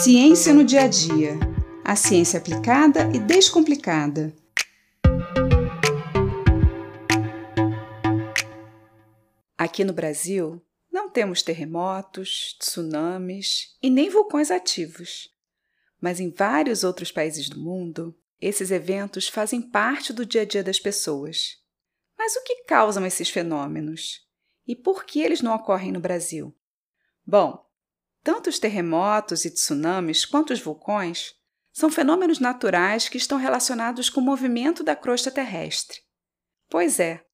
Ciência no dia a dia. A ciência aplicada e descomplicada. Aqui no Brasil, não temos terremotos, tsunamis e nem vulcões ativos. Mas em vários outros países do mundo, esses eventos fazem parte do dia a dia das pessoas. Mas o que causam esses fenômenos? E por que eles não ocorrem no Brasil? Bom, tanto os terremotos e tsunamis quanto os vulcões são fenômenos naturais que estão relacionados com o movimento da crosta terrestre. Pois é,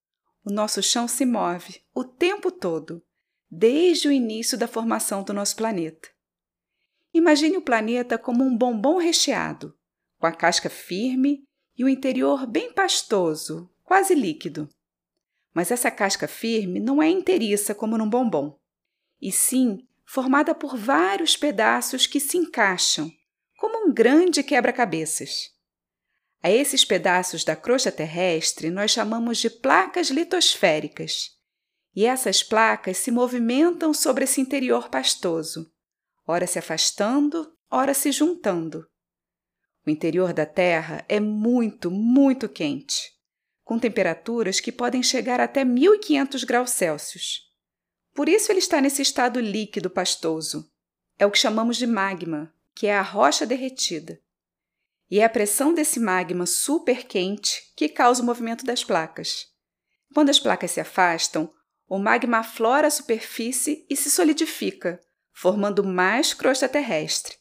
o nosso chão se move o tempo todo, desde o início da formação do nosso planeta. Imagine o planeta como um bombom recheado, com a casca firme e o interior bem pastoso, quase líquido. Mas essa casca firme não é inteiriça como num bombom, e sim formada por vários pedaços que se encaixam, como um grande quebra-cabeças. A esses pedaços da crosta terrestre nós chamamos de placas litosféricas, e essas placas se movimentam sobre esse interior pastoso, ora se afastando, ora se juntando. O interior da Terra é muito, muito quente, com temperaturas que podem chegar até 1500 graus Celsius. Por isso ele está nesse estado líquido pastoso. É o que chamamos de magma, que é a rocha derretida. E é a pressão desse magma super quente que causa o movimento das placas. Quando as placas se afastam, o magma aflora a superfície e se solidifica, formando mais crosta terrestre.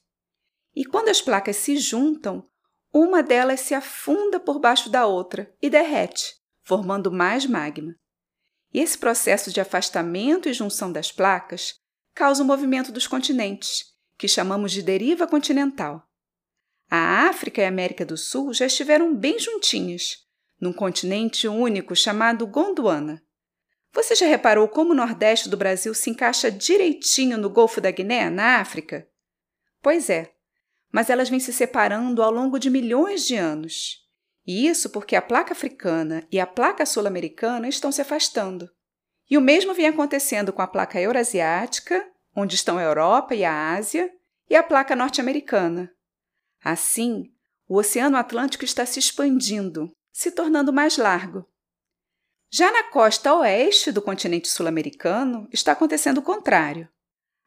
E quando as placas se juntam, uma delas se afunda por baixo da outra e derrete, formando mais magma. E esse processo de afastamento e junção das placas causa o movimento dos continentes, que chamamos de deriva continental. A África e a América do Sul já estiveram bem juntinhas, num continente único chamado Gondwana. Você já reparou como o Nordeste do Brasil se encaixa direitinho no Golfo da Guiné, na África? Pois é, mas elas vêm se separando ao longo de milhões de anos. E isso porque a placa africana e a placa sul-americana estão se afastando. E o mesmo vem acontecendo com a placa eurasiática, onde estão a Europa e a Ásia, e a placa norte-americana. Assim, o Oceano Atlântico está se expandindo, se tornando mais largo. Já na costa oeste do continente sul-americano, está acontecendo o contrário.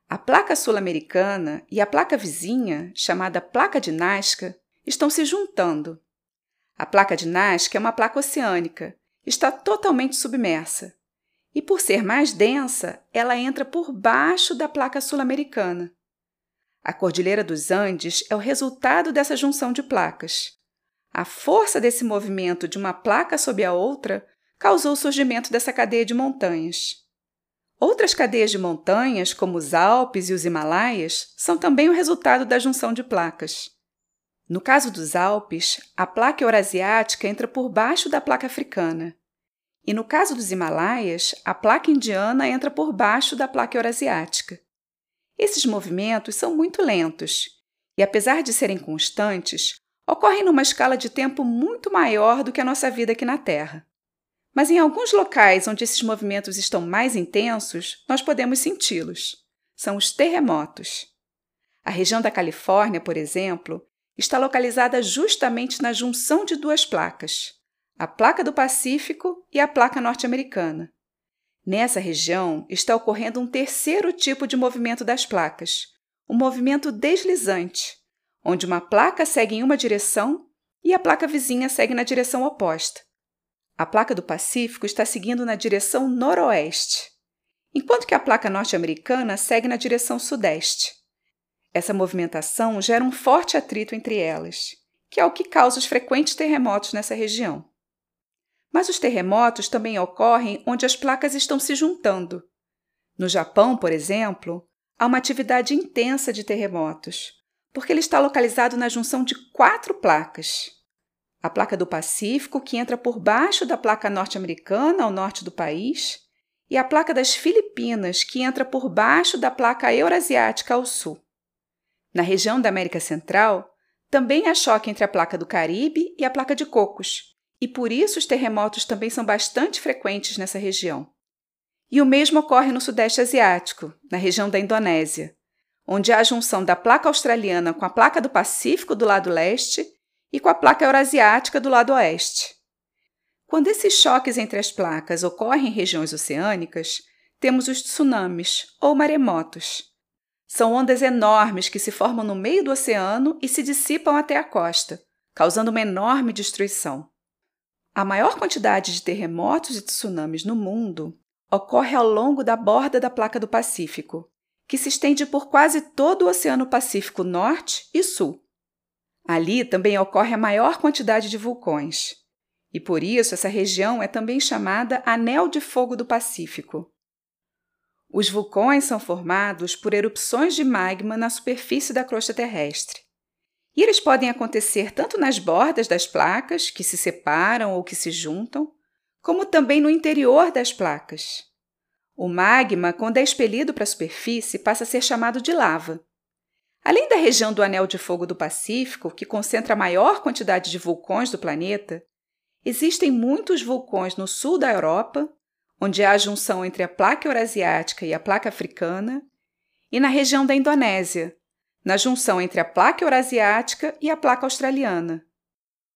A placa sul-americana e a placa vizinha, chamada placa de Nazca, estão se juntando a placa de Nazca é uma placa oceânica, está totalmente submersa. E por ser mais densa, ela entra por baixo da placa sul-americana. A Cordilheira dos Andes é o resultado dessa junção de placas. A força desse movimento de uma placa sob a outra causou o surgimento dessa cadeia de montanhas. Outras cadeias de montanhas, como os Alpes e os Himalaias, são também o resultado da junção de placas. No caso dos Alpes, a placa eurasiática entra por baixo da placa africana. E no caso dos Himalaias, a placa indiana entra por baixo da placa eurasiática. Esses movimentos são muito lentos e, apesar de serem constantes, ocorrem numa escala de tempo muito maior do que a nossa vida aqui na Terra. Mas em alguns locais onde esses movimentos estão mais intensos, nós podemos senti-los. São os terremotos. A região da Califórnia, por exemplo, está localizada justamente na junção de duas placas, a placa do Pacífico e a placa norte-americana. Nessa região está ocorrendo um terceiro tipo de movimento das placas, o um movimento deslizante, onde uma placa segue em uma direção e a placa vizinha segue na direção oposta. A placa do Pacífico está seguindo na direção noroeste, enquanto que a placa norte-americana segue na direção sudeste. Essa movimentação gera um forte atrito entre elas, que é o que causa os frequentes terremotos nessa região. Mas os terremotos também ocorrem onde as placas estão se juntando. No Japão, por exemplo, há uma atividade intensa de terremotos, porque ele está localizado na junção de quatro placas. A placa do Pacífico, que entra por baixo da placa norte-americana ao norte do país, e a placa das Filipinas, que entra por baixo da placa eurasiática ao sul. Na região da América Central, também há choque entre a placa do Caribe e a placa de Cocos, e por isso os terremotos também são bastante frequentes nessa região. E o mesmo ocorre no Sudeste Asiático, na região da Indonésia, onde há a junção da placa australiana com a placa do Pacífico do lado leste e com a placa eurasiática do lado oeste. Quando esses choques entre as placas ocorrem em regiões oceânicas, temos os tsunamis ou maremotos. São ondas enormes que se formam no meio do oceano e se dissipam até a costa, causando uma enorme destruição. A maior quantidade de terremotos e tsunamis no mundo ocorre ao longo da borda da placa do Pacífico, que se estende por quase todo o Oceano Pacífico Norte e Sul. Ali também ocorre a maior quantidade de vulcões, e por isso essa região é também chamada Anel de Fogo do Pacífico. Os vulcões são formados por erupções de magma na superfície da crosta terrestre. E eles podem acontecer tanto nas bordas das placas, que se separam ou que se juntam, como também no interior das placas. O magma, quando é expelido para a superfície, passa a ser chamado de lava. Além da região do Anel de Fogo do Pacífico, que concentra a maior quantidade de vulcões do planeta, existem muitos vulcões no sul da Europa, onde há a junção entre a placa eurasiática e a placa africana, e na região da Indonésia, na junção entre a placa eurasiática e a placa australiana.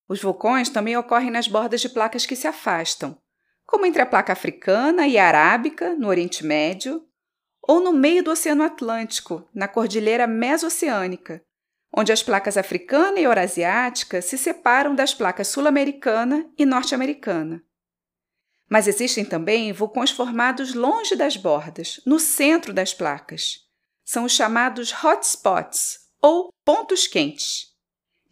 Os vulcões também ocorrem nas bordas de placas que se afastam, como entre a placa africana e arábica, no Oriente Médio, ou no meio do Oceano Atlântico, na Cordilheira Mesoceânica, onde as placas africana e eurasiática se separam das placas sul-americana e norte-americana. Mas existem também vulcões formados longe das bordas, no centro das placas. São os chamados hotspots, ou pontos quentes.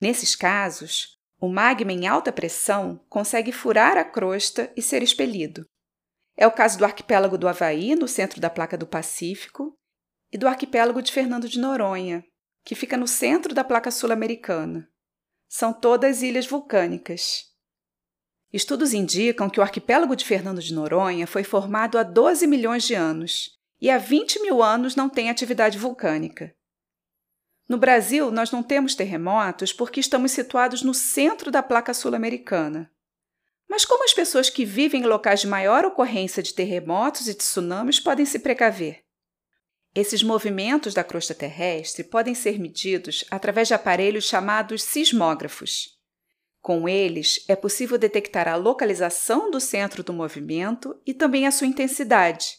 Nesses casos, o magma em alta pressão consegue furar a crosta e ser expelido. É o caso do arquipélago do Havaí, no centro da placa do Pacífico, e do arquipélago de Fernando de Noronha, que fica no centro da placa sul-americana. São todas ilhas vulcânicas. Estudos indicam que o arquipélago de Fernando de Noronha foi formado há 12 milhões de anos e há 20 mil anos não tem atividade vulcânica. No Brasil, nós não temos terremotos porque estamos situados no centro da placa sul-americana. Mas como as pessoas que vivem em locais de maior ocorrência de terremotos e tsunamis podem se precaver? Esses movimentos da crosta terrestre podem ser medidos através de aparelhos chamados sismógrafos. Com eles, é possível detectar a localização do centro do movimento e também a sua intensidade,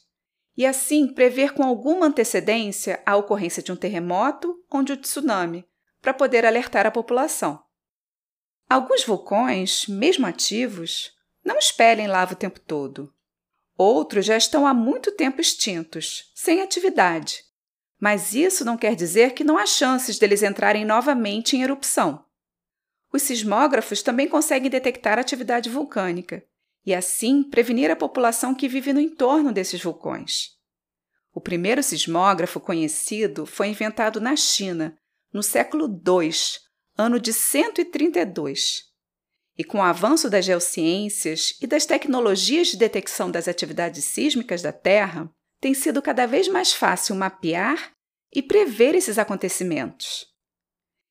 e assim prever com alguma antecedência a ocorrência de um terremoto ou de um tsunami, para poder alertar a população. Alguns vulcões, mesmo ativos, não expelem lava o tempo todo. Outros já estão há muito tempo extintos, sem atividade. Mas isso não quer dizer que não há chances deles entrarem novamente em erupção. Os sismógrafos também conseguem detectar atividade vulcânica e assim prevenir a população que vive no entorno desses vulcões. O primeiro sismógrafo conhecido foi inventado na China, no século II, ano de 132. E com o avanço das geociências e das tecnologias de detecção das atividades sísmicas da Terra, tem sido cada vez mais fácil mapear e prever esses acontecimentos.